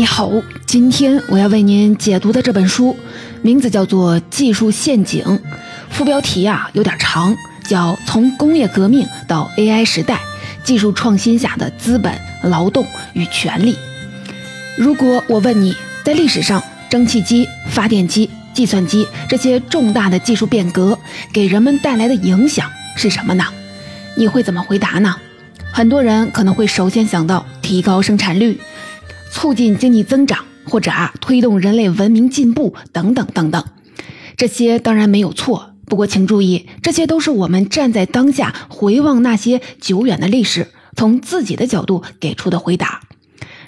你好，今天我要为您解读的这本书，名字叫做《技术陷阱》，副标题啊有点长，叫《从工业革命到 AI 时代：技术创新下的资本、劳动与权利》。如果我问你在历史上，蒸汽机、发电机、计算机这些重大的技术变革给人们带来的影响是什么呢？你会怎么回答呢？很多人可能会首先想到提高生产率。促进经济增长，或者啊推动人类文明进步等等等等，这些当然没有错。不过请注意，这些都是我们站在当下回望那些久远的历史，从自己的角度给出的回答。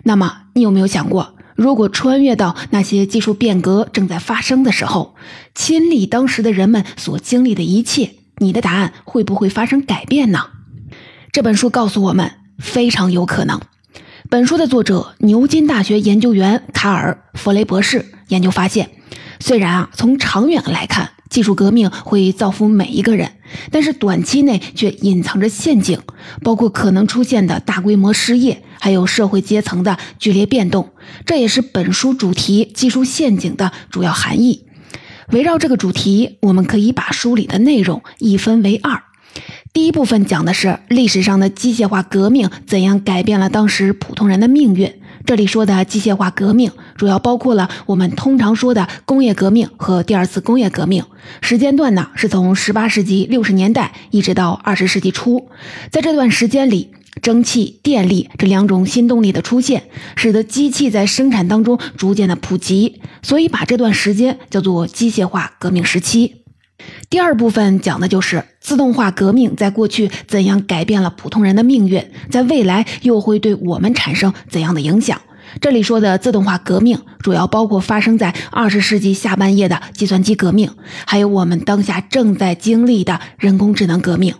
那么，你有没有想过，如果穿越到那些技术变革正在发生的时候，亲历当时的人们所经历的一切，你的答案会不会发生改变呢？这本书告诉我们，非常有可能。本书的作者牛津大学研究员卡尔·弗雷博士研究发现，虽然啊从长远来看，技术革命会造福每一个人，但是短期内却隐藏着陷阱，包括可能出现的大规模失业，还有社会阶层的剧烈变动。这也是本书主题“技术陷阱”的主要含义。围绕这个主题，我们可以把书里的内容一分为二。第一部分讲的是历史上的机械化革命怎样改变了当时普通人的命运。这里说的机械化革命，主要包括了我们通常说的工业革命和第二次工业革命。时间段呢是从18世纪60年代一直到20世纪初。在这段时间里，蒸汽、电力这两种新动力的出现，使得机器在生产当中逐渐的普及，所以把这段时间叫做机械化革命时期。第二部分讲的就是自动化革命在过去怎样改变了普通人的命运，在未来又会对我们产生怎样的影响。这里说的自动化革命，主要包括发生在二十世纪下半叶的计算机革命，还有我们当下正在经历的人工智能革命。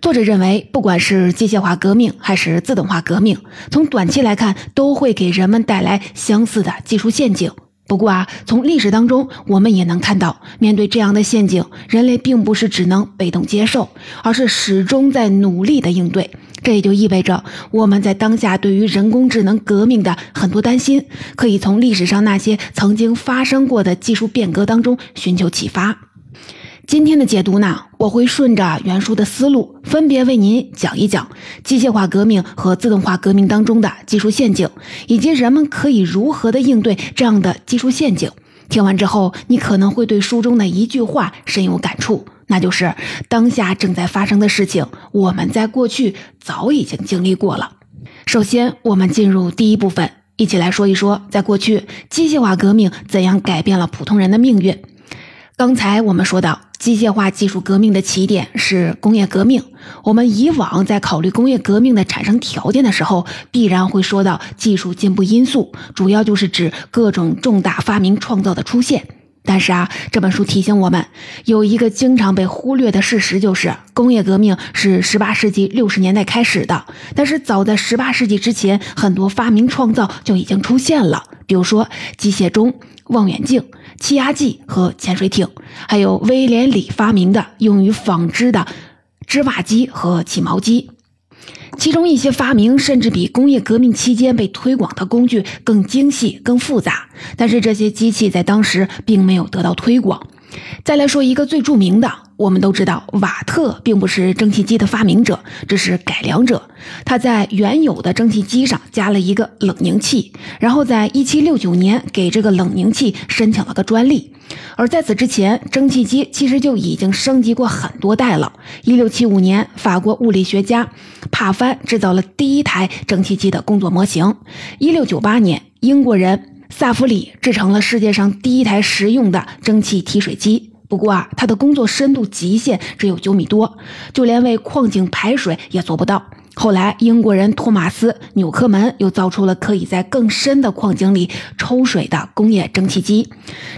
作者认为，不管是机械化革命还是自动化革命，从短期来看，都会给人们带来相似的技术陷阱。不过啊，从历史当中我们也能看到，面对这样的陷阱，人类并不是只能被动接受，而是始终在努力的应对。这也就意味着，我们在当下对于人工智能革命的很多担心，可以从历史上那些曾经发生过的技术变革当中寻求启发。今天的解读呢，我会顺着原书的思路，分别为您讲一讲机械化革命和自动化革命当中的技术陷阱，以及人们可以如何的应对这样的技术陷阱。听完之后，你可能会对书中的一句话深有感触，那就是当下正在发生的事情，我们在过去早已经经历过了。首先，我们进入第一部分，一起来说一说，在过去机械化革命怎样改变了普通人的命运。刚才我们说到。机械化技术革命的起点是工业革命。我们以往在考虑工业革命的产生条件的时候，必然会说到技术进步因素，主要就是指各种重大发明创造的出现。但是啊，这本书提醒我们，有一个经常被忽略的事实，就是工业革命是18世纪60年代开始的。但是早在18世纪之前，很多发明创造就已经出现了，比如说机械钟。望远镜、气压计和潜水艇，还有威廉里发明的用于纺织的织袜机和起毛机。其中一些发明甚至比工业革命期间被推广的工具更精细、更复杂。但是这些机器在当时并没有得到推广。再来说一个最著名的。我们都知道，瓦特并不是蒸汽机的发明者，只是改良者。他在原有的蒸汽机上加了一个冷凝器，然后在1769年给这个冷凝器申请了个专利。而在此之前，蒸汽机其实就已经升级过很多代了。1675年，法国物理学家帕凡制造了第一台蒸汽机的工作模型。1698年，英国人萨弗里制成了世界上第一台实用的蒸汽提水机。不过啊，他的工作深度极限只有九米多，就连为矿井排水也做不到。后来，英国人托马斯·纽科门又造出了可以在更深的矿井里抽水的工业蒸汽机。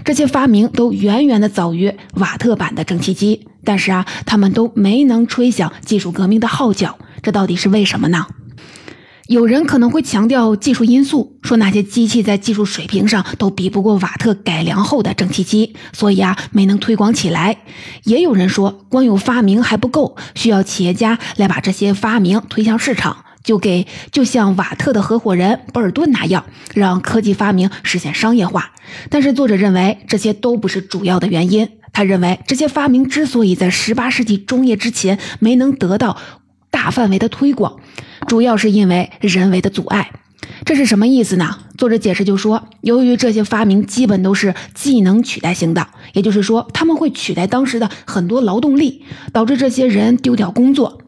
这些发明都远远的早于瓦特版的蒸汽机，但是啊，他们都没能吹响技术革命的号角。这到底是为什么呢？有人可能会强调技术因素，说那些机器在技术水平上都比不过瓦特改良后的蒸汽机，所以啊没能推广起来。也有人说，光有发明还不够，需要企业家来把这些发明推向市场。就给就像瓦特的合伙人博尔顿那样，让科技发明实现商业化。但是作者认为这些都不是主要的原因。他认为这些发明之所以在18世纪中叶之前没能得到大范围的推广，主要是因为人为的阻碍。这是什么意思呢？作者解释就说，由于这些发明基本都是技能取代型的，也就是说，他们会取代当时的很多劳动力，导致这些人丢掉工作。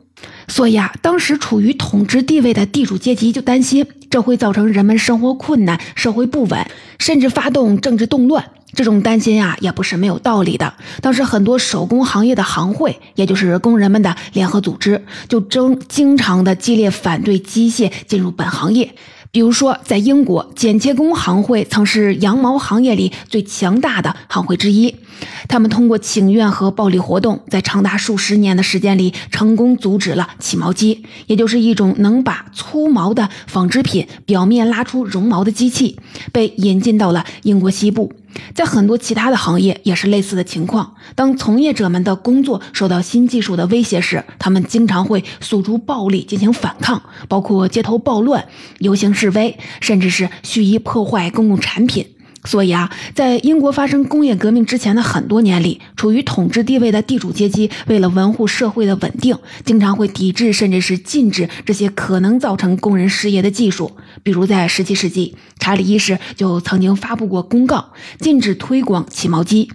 所以啊，当时处于统治地位的地主阶级就担心，这会造成人们生活困难、社会不稳，甚至发动政治动乱。这种担心啊，也不是没有道理的。当时很多手工行业的行会，也就是工人们的联合组织，就争经常的激烈反对机械进入本行业。比如说，在英国，剪切工行会曾是羊毛行业里最强大的行会之一。他们通过请愿和暴力活动，在长达数十年的时间里，成功阻止了起毛机，也就是一种能把粗毛的纺织品表面拉出绒毛的机器，被引进到了英国西部。在很多其他的行业也是类似的情况。当从业者们的工作受到新技术的威胁时，他们经常会诉诸暴力进行反抗，包括街头暴乱、游行示威，甚至是蓄意破坏公共产品。所以啊，在英国发生工业革命之前的很多年里，处于统治地位的地主阶级为了维护社会的稳定，经常会抵制甚至是禁止这些可能造成工人失业的技术。比如在17世纪，查理一世就曾经发布过公告，禁止推广起毛机。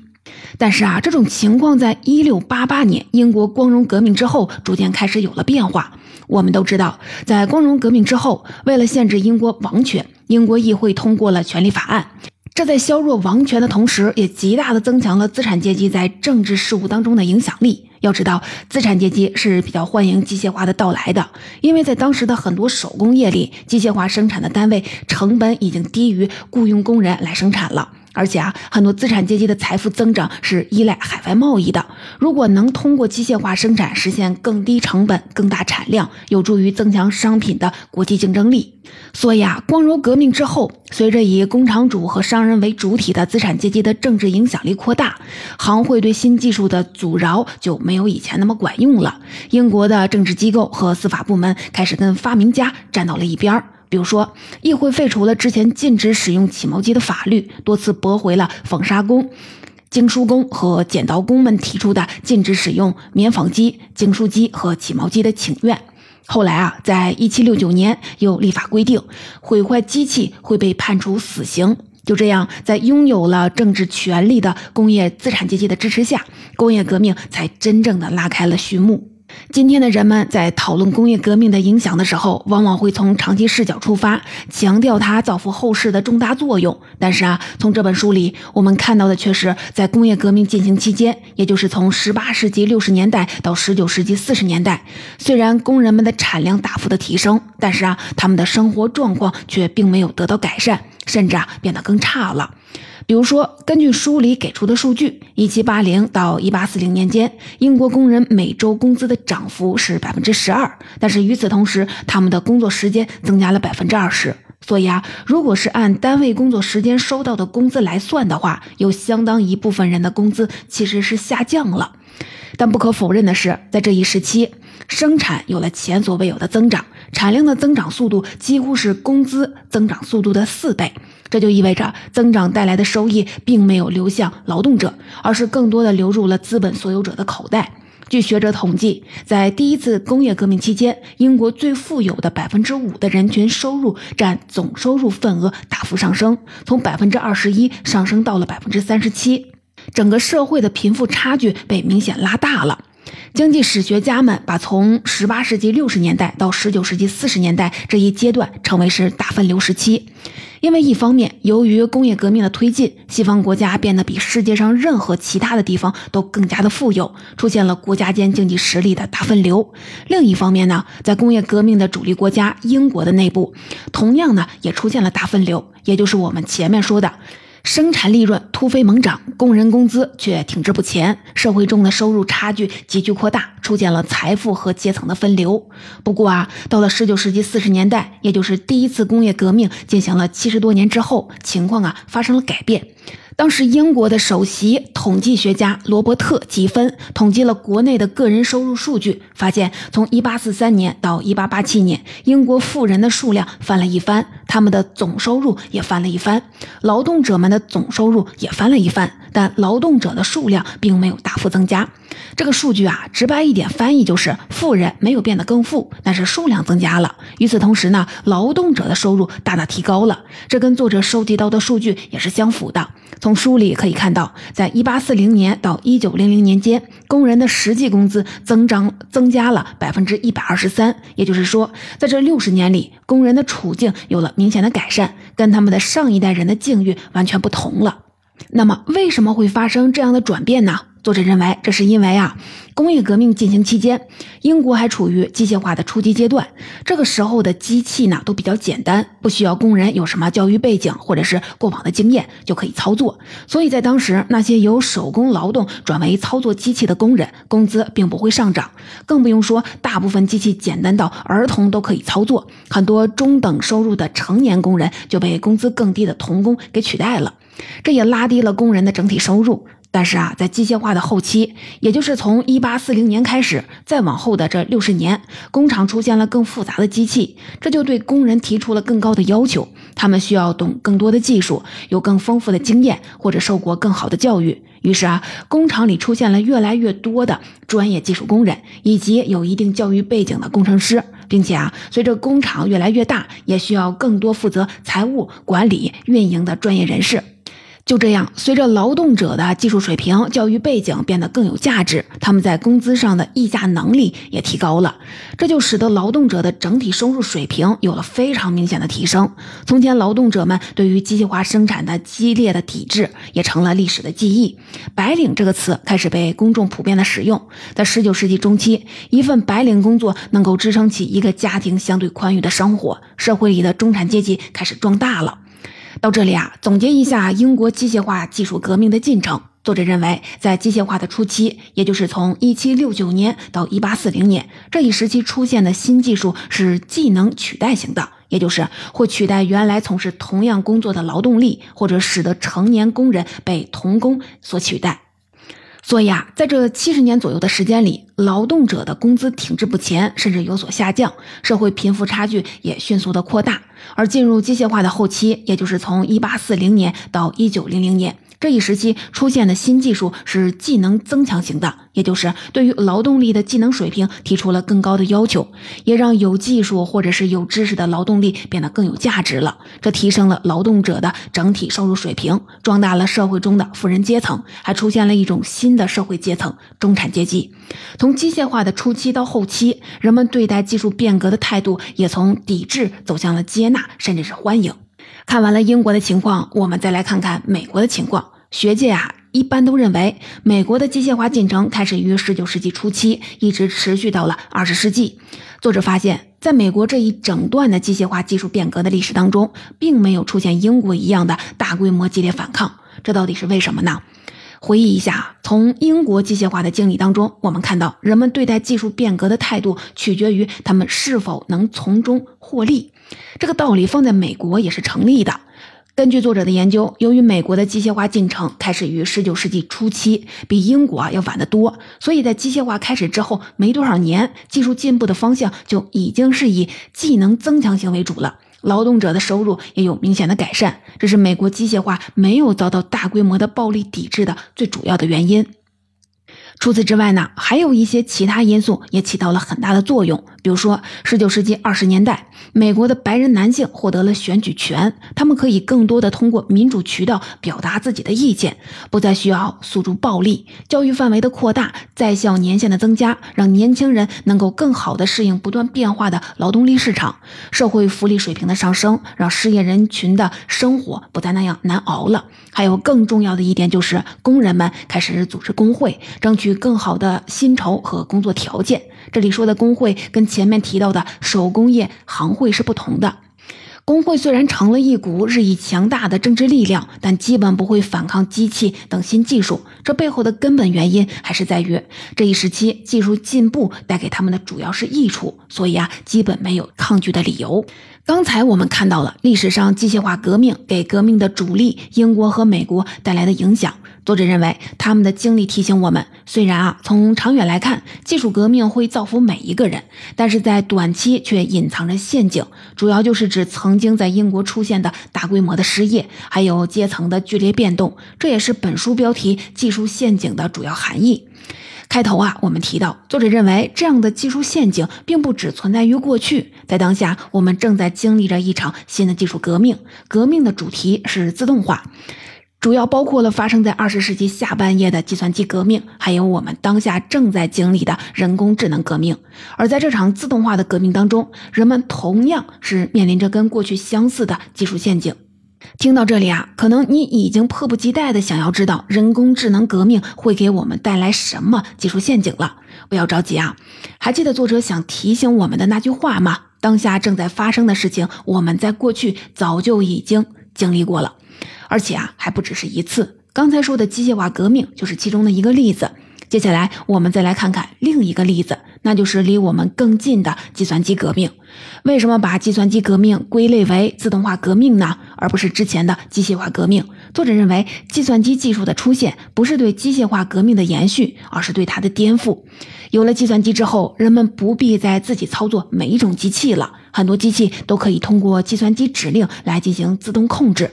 但是啊，这种情况在1688年英国光荣革命之后，逐渐开始有了变化。我们都知道，在光荣革命之后，为了限制英国王权，英国议会通过了权利法案。这在削弱王权的同时，也极大的增强了资产阶级在政治事务当中的影响力。要知道，资产阶级是比较欢迎机械化的到来的，因为在当时的很多手工业里，机械化生产的单位成本已经低于雇佣工人来生产了。而且啊，很多资产阶级的财富增长是依赖海外贸易的。如果能通过机械化生产实现更低成本、更大产量，有助于增强商品的国际竞争力。所以啊，光荣革命之后，随着以工厂主和商人为主体的资产阶级的政治影响力扩大，行会对新技术的阻挠就没有以前那么管用了。英国的政治机构和司法部门开始跟发明家站到了一边儿。比如说，议会废除了之前禁止使用起毛机的法律，多次驳回了纺纱工、经书工和剪刀工们提出的禁止使用棉纺机、经书机和起毛机的请愿。后来啊，在一七六九年又立法规定，毁坏机器会被判处死刑。就这样，在拥有了政治权力的工业资产阶级的支持下，工业革命才真正的拉开了序幕。今天的人们在讨论工业革命的影响的时候，往往会从长期视角出发，强调它造福后世的重大作用。但是啊，从这本书里我们看到的却是，在工业革命进行期间，也就是从18世纪60年代到19世纪40年代，虽然工人们的产量大幅的提升，但是啊，他们的生活状况却并没有得到改善，甚至啊，变得更差了。比如说，根据书里给出的数据，一七八零到一八四零年间，英国工人每周工资的涨幅是百分之十二，但是与此同时，他们的工作时间增加了百分之二十。所以啊，如果是按单位工作时间收到的工资来算的话，有相当一部分人的工资其实是下降了。但不可否认的是，在这一时期，生产有了前所未有的增长，产量的增长速度几乎是工资增长速度的四倍。这就意味着增长带来的收益并没有流向劳动者，而是更多的流入了资本所有者的口袋。据学者统计，在第一次工业革命期间，英国最富有的百分之五的人群收入占总收入份额大幅上升，从百分之二十一上升到了百分之三十七，整个社会的贫富差距被明显拉大了。经济史学家们把从十八世纪六十年代到十九世纪四十年代这一阶段称为是大分流时期。因为一方面，由于工业革命的推进，西方国家变得比世界上任何其他的地方都更加的富有，出现了国家间经济实力的大分流；另一方面呢，在工业革命的主力国家英国的内部，同样呢也出现了大分流，也就是我们前面说的。生产利润突飞猛涨，工人工资却停滞不前，社会中的收入差距急剧扩大，出现了财富和阶层的分流。不过啊，到了十九世纪四十年代，也就是第一次工业革命进行了七十多年之后，情况啊发生了改变。当时，英国的首席统计学家罗伯特·吉芬统计了国内的个人收入数据，发现从1843年到1887年，英国富人的数量翻了一番，他们的总收入也翻了一番，劳动者们的总收入也翻了一番，但劳动者的数量并没有大幅增加。这个数据啊，直白一点翻译就是：富人没有变得更富，但是数量增加了。与此同时呢，劳动者的收入大大提高了。这跟作者收集到的数据也是相符的。从书里可以看到，在一八四零年到一九零零年间，工人的实际工资增长增加了百分之一百二十三。也就是说，在这六十年里，工人的处境有了明显的改善，跟他们的上一代人的境遇完全不同了。那么，为什么会发生这样的转变呢？作者认为，这是因为啊，工业革命进行期间，英国还处于机械化的初级阶段。这个时候的机器呢，都比较简单，不需要工人有什么教育背景或者是过往的经验就可以操作。所以在当时，那些由手工劳动转为操作机器的工人，工资并不会上涨。更不用说，大部分机器简单到儿童都可以操作，很多中等收入的成年工人就被工资更低的童工给取代了，这也拉低了工人的整体收入。但是啊，在机械化的后期，也就是从一八四零年开始，再往后的这六十年，工厂出现了更复杂的机器，这就对工人提出了更高的要求。他们需要懂更多的技术，有更丰富的经验，或者受过更好的教育。于是啊，工厂里出现了越来越多的专业技术工人，以及有一定教育背景的工程师，并且啊，随着工厂越来越大，也需要更多负责财务管理、运营的专业人士。就这样，随着劳动者的技术水平、教育背景变得更有价值，他们在工资上的议价能力也提高了，这就使得劳动者的整体收入水平有了非常明显的提升。从前，劳动者们对于机械化生产的激烈的抵制也成了历史的记忆。白领这个词开始被公众普遍的使用，在19世纪中期，一份白领工作能够支撑起一个家庭相对宽裕的生活，社会里的中产阶级开始壮大了。到这里啊，总结一下英国机械化技术革命的进程。作者认为，在机械化的初期，也就是从1769年到1840年这一时期出现的新技术是技能取代型的，也就是会取代原来从事同样工作的劳动力，或者使得成年工人被童工所取代。所以啊，在这七十年左右的时间里，劳动者的工资停滞不前，甚至有所下降，社会贫富差距也迅速的扩大。而进入机械化的后期，也就是从一八四零年到一九零零年。这一时期出现的新技术是技能增强型的，也就是对于劳动力的技能水平提出了更高的要求，也让有技术或者是有知识的劳动力变得更有价值了。这提升了劳动者的整体收入水平，壮大了社会中的富人阶层，还出现了一种新的社会阶层——中产阶级。从机械化的初期到后期，人们对待技术变革的态度也从抵制走向了接纳，甚至是欢迎。看完了英国的情况，我们再来看看美国的情况。学界啊，一般都认为美国的机械化进程开始于十九世纪初期，一直持续到了二十世纪。作者发现，在美国这一整段的机械化技术变革的历史当中，并没有出现英国一样的大规模激烈反抗。这到底是为什么呢？回忆一下，从英国机械化的经历当中，我们看到人们对待技术变革的态度取决于他们是否能从中获利。这个道理放在美国也是成立的。根据作者的研究，由于美国的机械化进程开始于19世纪初期，比英国啊要晚得多，所以在机械化开始之后没多少年，技术进步的方向就已经是以技能增强型为主了。劳动者的收入也有明显的改善，这是美国机械化没有遭到大规模的暴力抵制的最主要的原因。除此之外呢，还有一些其他因素也起到了很大的作用。比如说，十九世纪二十年代，美国的白人男性获得了选举权，他们可以更多的通过民主渠道表达自己的意见，不再需要诉诸暴力。教育范围的扩大，在校年限的增加，让年轻人能够更好的适应不断变化的劳动力市场。社会福利水平的上升，让失业人群的生活不再那样难熬了。还有更重要的一点就是，工人们开始组织工会，争取更好的薪酬和工作条件。这里说的工会跟前面提到的手工业行会是不同的。工会虽然成了一股日益强大的政治力量，但基本不会反抗机器等新技术。这背后的根本原因还是在于这一时期技术进步带给他们的主要是益处，所以啊，基本没有抗拒的理由。刚才我们看到了历史上机械化革命给革命的主力英国和美国带来的影响。作者认为，他们的经历提醒我们，虽然啊从长远来看，技术革命会造福每一个人，但是在短期却隐藏着陷阱，主要就是指曾经在英国出现的大规模的失业，还有阶层的剧烈变动。这也是本书标题“技术陷阱”的主要含义。开头啊，我们提到，作者认为这样的技术陷阱并不只存在于过去，在当下，我们正在经历着一场新的技术革命。革命的主题是自动化，主要包括了发生在二十世纪下半叶的计算机革命，还有我们当下正在经历的人工智能革命。而在这场自动化的革命当中，人们同样是面临着跟过去相似的技术陷阱。听到这里啊，可能你已经迫不及待的想要知道人工智能革命会给我们带来什么技术陷阱了。不要着急啊，还记得作者想提醒我们的那句话吗？当下正在发生的事情，我们在过去早就已经经历过了，而且啊，还不只是一次。刚才说的机械化革命就是其中的一个例子。接下来，我们再来看看另一个例子，那就是离我们更近的计算机革命。为什么把计算机革命归类为自动化革命呢？而不是之前的机械化革命？作者认为，计算机技术的出现不是对机械化革命的延续，而是对它的颠覆。有了计算机之后，人们不必再自己操作每一种机器了，很多机器都可以通过计算机指令来进行自动控制。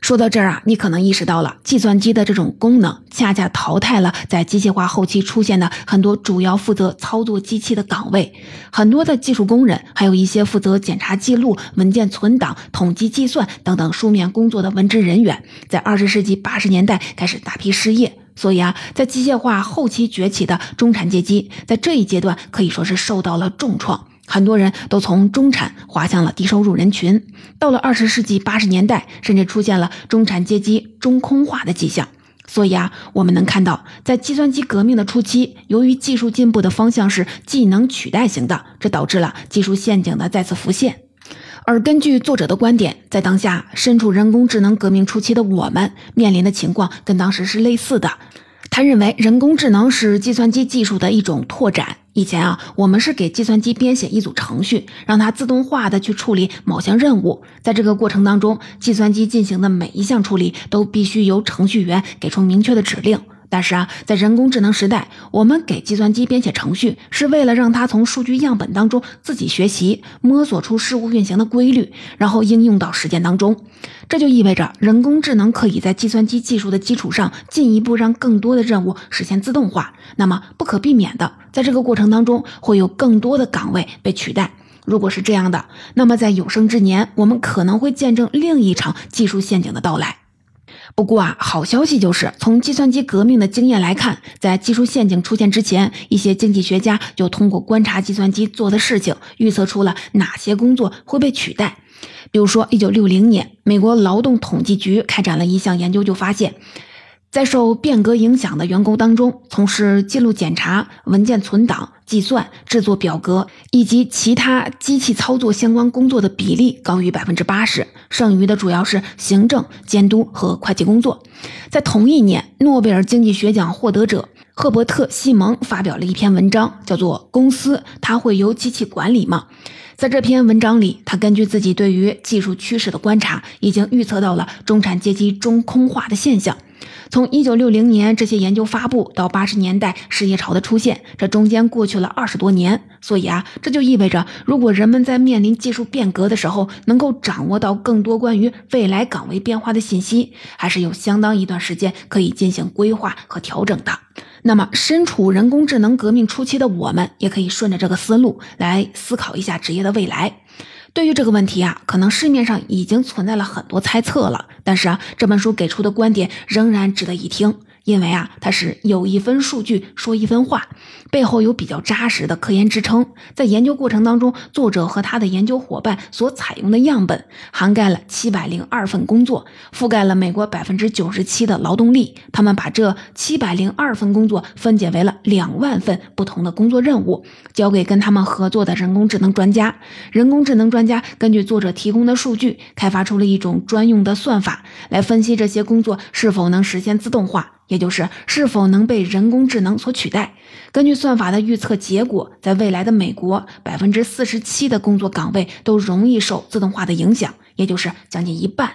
说到这儿啊，你可能意识到了，计算机的这种功能恰恰淘汰了在机械化后期出现的很多主要负责操作机器的岗位，很多的技术工人，还有一些负责检查记录、文件存档、统计计算等等书面工作的文职人员，在二十世纪八十年代开始大批失业。所以啊，在机械化后期崛起的中产阶级，在这一阶段可以说是受到了重创。很多人都从中产滑向了低收入人群。到了二十世纪八十年代，甚至出现了中产阶级中空化的迹象。所以啊，我们能看到，在计算机革命的初期，由于技术进步的方向是技能取代型的，这导致了技术陷阱的再次浮现。而根据作者的观点，在当下身处人工智能革命初期的我们，面临的情况跟当时是类似的。他认为，人工智能是计算机技术的一种拓展。以前啊，我们是给计算机编写一组程序，让它自动化的去处理某项任务。在这个过程当中，计算机进行的每一项处理都必须由程序员给出明确的指令。但是啊，在人工智能时代，我们给计算机编写程序，是为了让它从数据样本当中自己学习，摸索出事物运行的规律，然后应用到实践当中。这就意味着，人工智能可以在计算机技术的基础上，进一步让更多的任务实现自动化。那么，不可避免的，在这个过程当中，会有更多的岗位被取代。如果是这样的，那么在有生之年，我们可能会见证另一场技术陷阱的到来。不过啊，好消息就是从计算机革命的经验来看，在技术陷阱出现之前，一些经济学家就通过观察计算机做的事情，预测出了哪些工作会被取代。比如说，一九六零年，美国劳动统计局开展了一项研究，就发现。在受变革影响的员工当中，从事记录检查、文件存档、计算、制作表格以及其他机器操作相关工作的比例高于百分之八十，剩余的主要是行政、监督和会计工作。在同一年，诺贝尔经济学奖获得者赫伯特·西蒙发表了一篇文章，叫做《公司它会由机器管理吗》。在这篇文章里，他根据自己对于技术趋势的观察，已经预测到了中产阶级中空化的现象。从一九六零年这些研究发布到八十年代失业潮的出现，这中间过去了二十多年。所以啊，这就意味着，如果人们在面临技术变革的时候，能够掌握到更多关于未来岗位变化的信息，还是有相当一段时间可以进行规划和调整的。那么，身处人工智能革命初期的我们，也可以顺着这个思路来思考一下职业的未来。对于这个问题啊，可能市面上已经存在了很多猜测了，但是啊，这本书给出的观点仍然值得一听。因为啊，它是有一分数据说一分话，背后有比较扎实的科研支撑。在研究过程当中，作者和他的研究伙伴所采用的样本涵盖了七百零二份工作，覆盖了美国百分之九十七的劳动力。他们把这七百零二份工作分解为了两万份不同的工作任务，交给跟他们合作的人工智能专家。人工智能专家根据作者提供的数据，开发出了一种专用的算法，来分析这些工作是否能实现自动化。也就是是否能被人工智能所取代。根据算法的预测结果，在未来的美国，百分之四十七的工作岗位都容易受自动化的影响，也就是将近一半。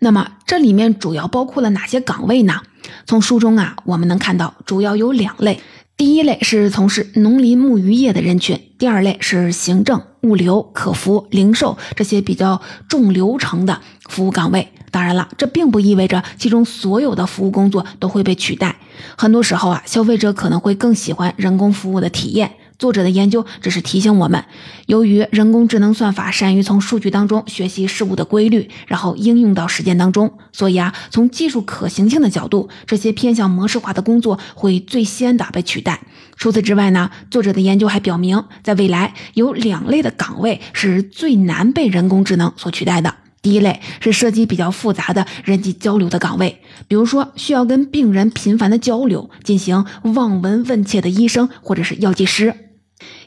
那么这里面主要包括了哪些岗位呢？从书中啊，我们能看到主要有两类。第一类是从事农林牧渔业的人群，第二类是行政、物流、客服、零售这些比较重流程的服务岗位。当然了，这并不意味着其中所有的服务工作都会被取代。很多时候啊，消费者可能会更喜欢人工服务的体验。作者的研究只是提醒我们，由于人工智能算法善于从数据当中学习事物的规律，然后应用到实践当中，所以啊，从技术可行性的角度，这些偏向模式化的工作会最先的被取代。除此之外呢，作者的研究还表明，在未来有两类的岗位是最难被人工智能所取代的。第一类是涉及比较复杂的人际交流的岗位，比如说需要跟病人频繁的交流、进行望闻问切的医生或者是药剂师。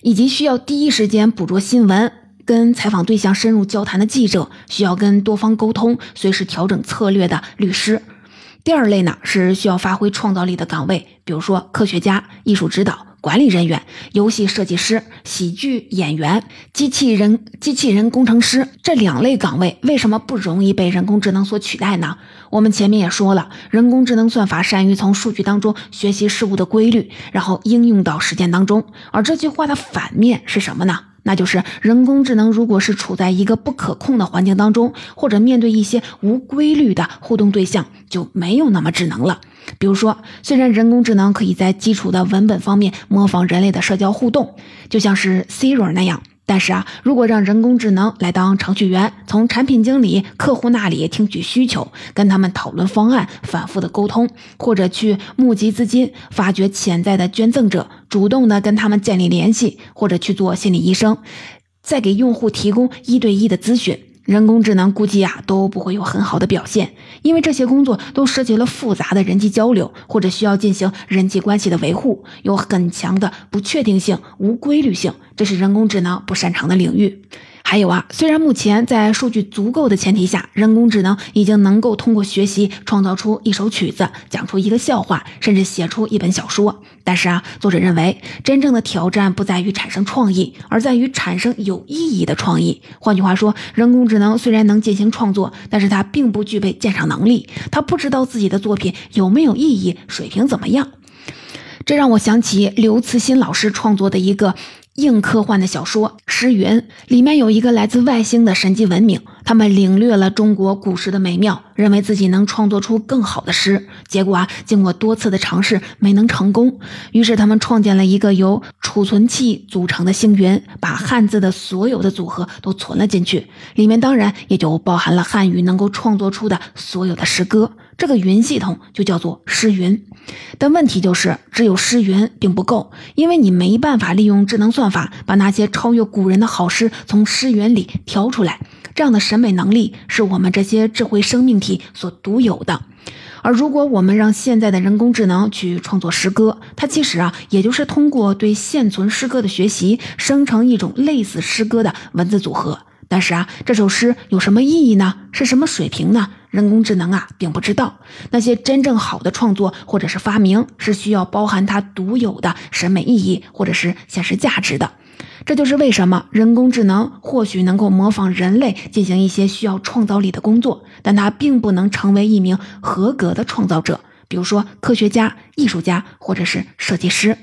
以及需要第一时间捕捉新闻、跟采访对象深入交谈的记者，需要跟多方沟通、随时调整策略的律师。第二类呢是需要发挥创造力的岗位，比如说科学家、艺术指导。管理人员、游戏设计师、喜剧演员、机器人、机器人工程师这两类岗位为什么不容易被人工智能所取代呢？我们前面也说了，人工智能算法善于从数据当中学习事物的规律，然后应用到实践当中。而这句话的反面是什么呢？那就是人工智能如果是处在一个不可控的环境当中，或者面对一些无规律的互动对象，就没有那么智能了。比如说，虽然人工智能可以在基础的文本方面模仿人类的社交互动，就像是 Siri 那样，但是啊，如果让人工智能来当程序员，从产品经理、客户那里听取需求，跟他们讨论方案，反复的沟通，或者去募集资金，发掘潜在的捐赠者，主动的跟他们建立联系，或者去做心理医生，再给用户提供一对一的咨询。人工智能估计呀都不会有很好的表现，因为这些工作都涉及了复杂的人际交流，或者需要进行人际关系的维护，有很强的不确定性、无规律性，这是人工智能不擅长的领域。还有啊，虽然目前在数据足够的前提下，人工智能已经能够通过学习创造出一首曲子，讲出一个笑话，甚至写出一本小说。但是啊，作者认为，真正的挑战不在于产生创意，而在于产生有意义的创意。换句话说，人工智能虽然能进行创作，但是它并不具备鉴赏能力，它不知道自己的作品有没有意义，水平怎么样。这让我想起刘慈欣老师创作的一个。硬科幻的小说《诗云》里面有一个来自外星的神级文明，他们领略了中国古诗的美妙，认为自己能创作出更好的诗。结果啊，经过多次的尝试没能成功，于是他们创建了一个由储存器组成的星云，把汉字的所有的组合都存了进去，里面当然也就包含了汉语能够创作出的所有的诗歌。这个云系统就叫做诗云，但问题就是只有诗云并不够，因为你没办法利用智能算法把那些超越古人的好诗从诗云里挑出来。这样的审美能力是我们这些智慧生命体所独有的。而如果我们让现在的人工智能去创作诗歌，它其实啊，也就是通过对现存诗歌的学习，生成一种类似诗歌的文字组合。但是啊，这首诗有什么意义呢？是什么水平呢？人工智能啊，并不知道。那些真正好的创作或者是发明，是需要包含它独有的审美意义或者是现实价值的。这就是为什么人工智能或许能够模仿人类进行一些需要创造力的工作，但它并不能成为一名合格的创造者，比如说科学家、艺术家或者是设计师。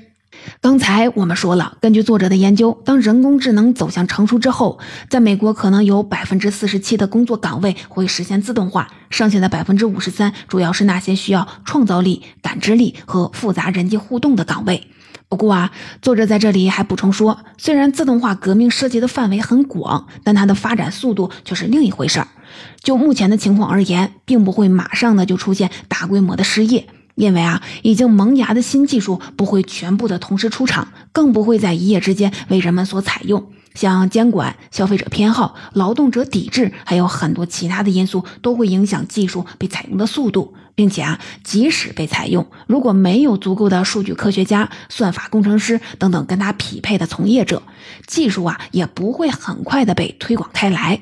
刚才我们说了，根据作者的研究，当人工智能走向成熟之后，在美国可能有百分之四十七的工作岗位会实现自动化，剩下的百分之五十三主要是那些需要创造力、感知力和复杂人际互动的岗位。不过啊，作者在这里还补充说，虽然自动化革命涉及的范围很广，但它的发展速度却是另一回事儿。就目前的情况而言，并不会马上的就出现大规模的失业。因为啊，已经萌芽的新技术不会全部的同时出场，更不会在一夜之间为人们所采用。像监管、消费者偏好、劳动者抵制，还有很多其他的因素，都会影响技术被采用的速度。并且啊，即使被采用，如果没有足够的数据科学家、算法工程师等等跟它匹配的从业者，技术啊，也不会很快的被推广开来。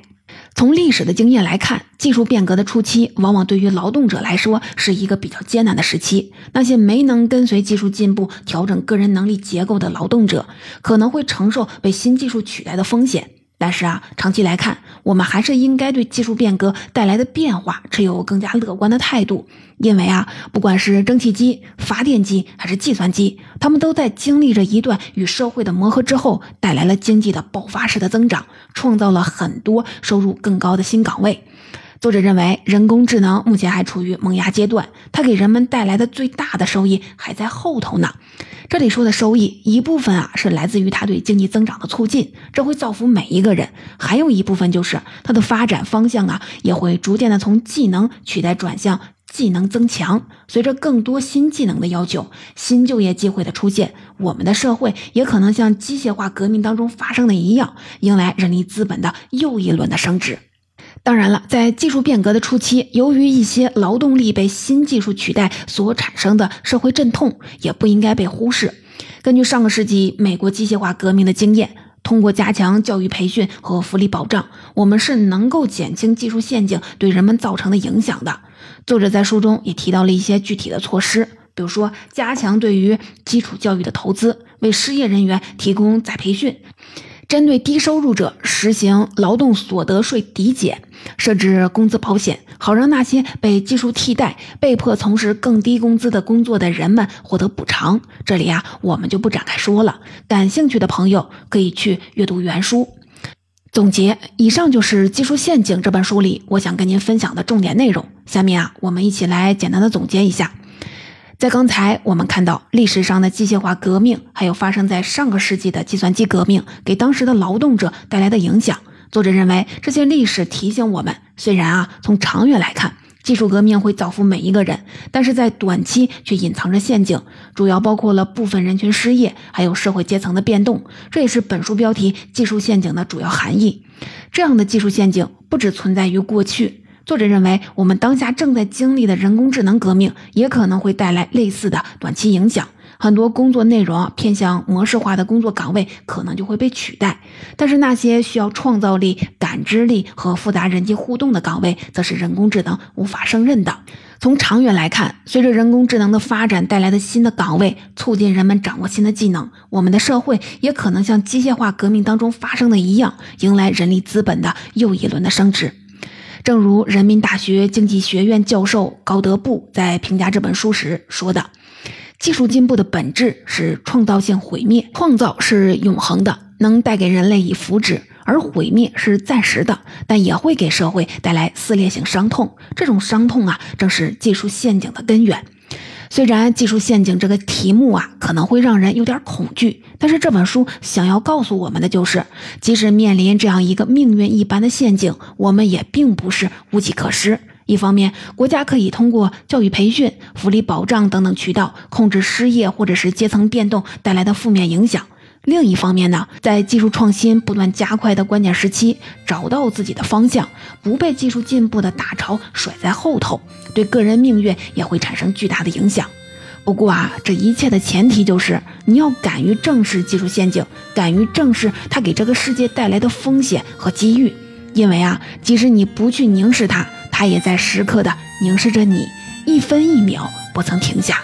从历史的经验来看，技术变革的初期，往往对于劳动者来说是一个比较艰难的时期。那些没能跟随技术进步调整个人能力结构的劳动者，可能会承受被新技术取代的风险。但是啊，长期来看，我们还是应该对技术变革带来的变化持有更加乐观的态度。因为啊，不管是蒸汽机、发电机还是计算机，他们都在经历着一段与社会的磨合之后，带来了经济的爆发式的增长，创造了很多收入更高的新岗位。作者认为，人工智能目前还处于萌芽阶段，它给人们带来的最大的收益还在后头呢。这里说的收益，一部分啊是来自于它对经济增长的促进，这会造福每一个人；还有一部分就是它的发展方向啊，也会逐渐的从技能取代转向技能增强。随着更多新技能的要求，新就业机会的出现，我们的社会也可能像机械化革命当中发生的一样，迎来人力资本的又一轮的升值。当然了，在技术变革的初期，由于一些劳动力被新技术取代所产生的社会阵痛，也不应该被忽视。根据上个世纪美国机械化革命的经验，通过加强教育培训和福利保障，我们是能够减轻技术陷阱对人们造成的影响的。作者在书中也提到了一些具体的措施，比如说加强对于基础教育的投资，为失业人员提供再培训。针对低收入者实行劳动所得税抵减，设置工资保险，好让那些被技术替代、被迫从事更低工资的工作的人们获得补偿。这里啊，我们就不展开说了。感兴趣的朋友可以去阅读原书。总结，以上就是《技术陷阱》这本书里我想跟您分享的重点内容。下面啊，我们一起来简单的总结一下。在刚才我们看到历史上的机械化革命，还有发生在上个世纪的计算机革命，给当时的劳动者带来的影响。作者认为，这些历史提醒我们，虽然啊从长远来看，技术革命会造福每一个人，但是在短期却隐藏着陷阱，主要包括了部分人群失业，还有社会阶层的变动。这也是本书标题“技术陷阱”的主要含义。这样的技术陷阱不只存在于过去。作者认为，我们当下正在经历的人工智能革命，也可能会带来类似的短期影响。很多工作内容偏向模式化的工作岗位，可能就会被取代。但是那些需要创造力、感知力和复杂人际互动的岗位，则是人工智能无法胜任的。从长远来看，随着人工智能的发展带来的新的岗位，促进人们掌握新的技能，我们的社会也可能像机械化革命当中发生的一样，迎来人力资本的又一轮的升值。正如人民大学经济学院教授高德布在评价这本书时说的：“技术进步的本质是创造性毁灭，创造是永恒的，能带给人类以福祉；而毁灭是暂时的，但也会给社会带来撕裂性伤痛。这种伤痛啊，正是技术陷阱的根源。”虽然技术陷阱这个题目啊可能会让人有点恐惧，但是这本书想要告诉我们的就是，即使面临这样一个命运一般的陷阱，我们也并不是无计可施。一方面，国家可以通过教育培训、福利保障等等渠道控制失业或者是阶层变动带来的负面影响。另一方面呢，在技术创新不断加快的关键时期，找到自己的方向，不被技术进步的大潮甩在后头，对个人命运也会产生巨大的影响。不过啊，这一切的前提就是你要敢于正视技术陷阱，敢于正视它给这个世界带来的风险和机遇。因为啊，即使你不去凝视它，它也在时刻的凝视着你，一分一秒不曾停下。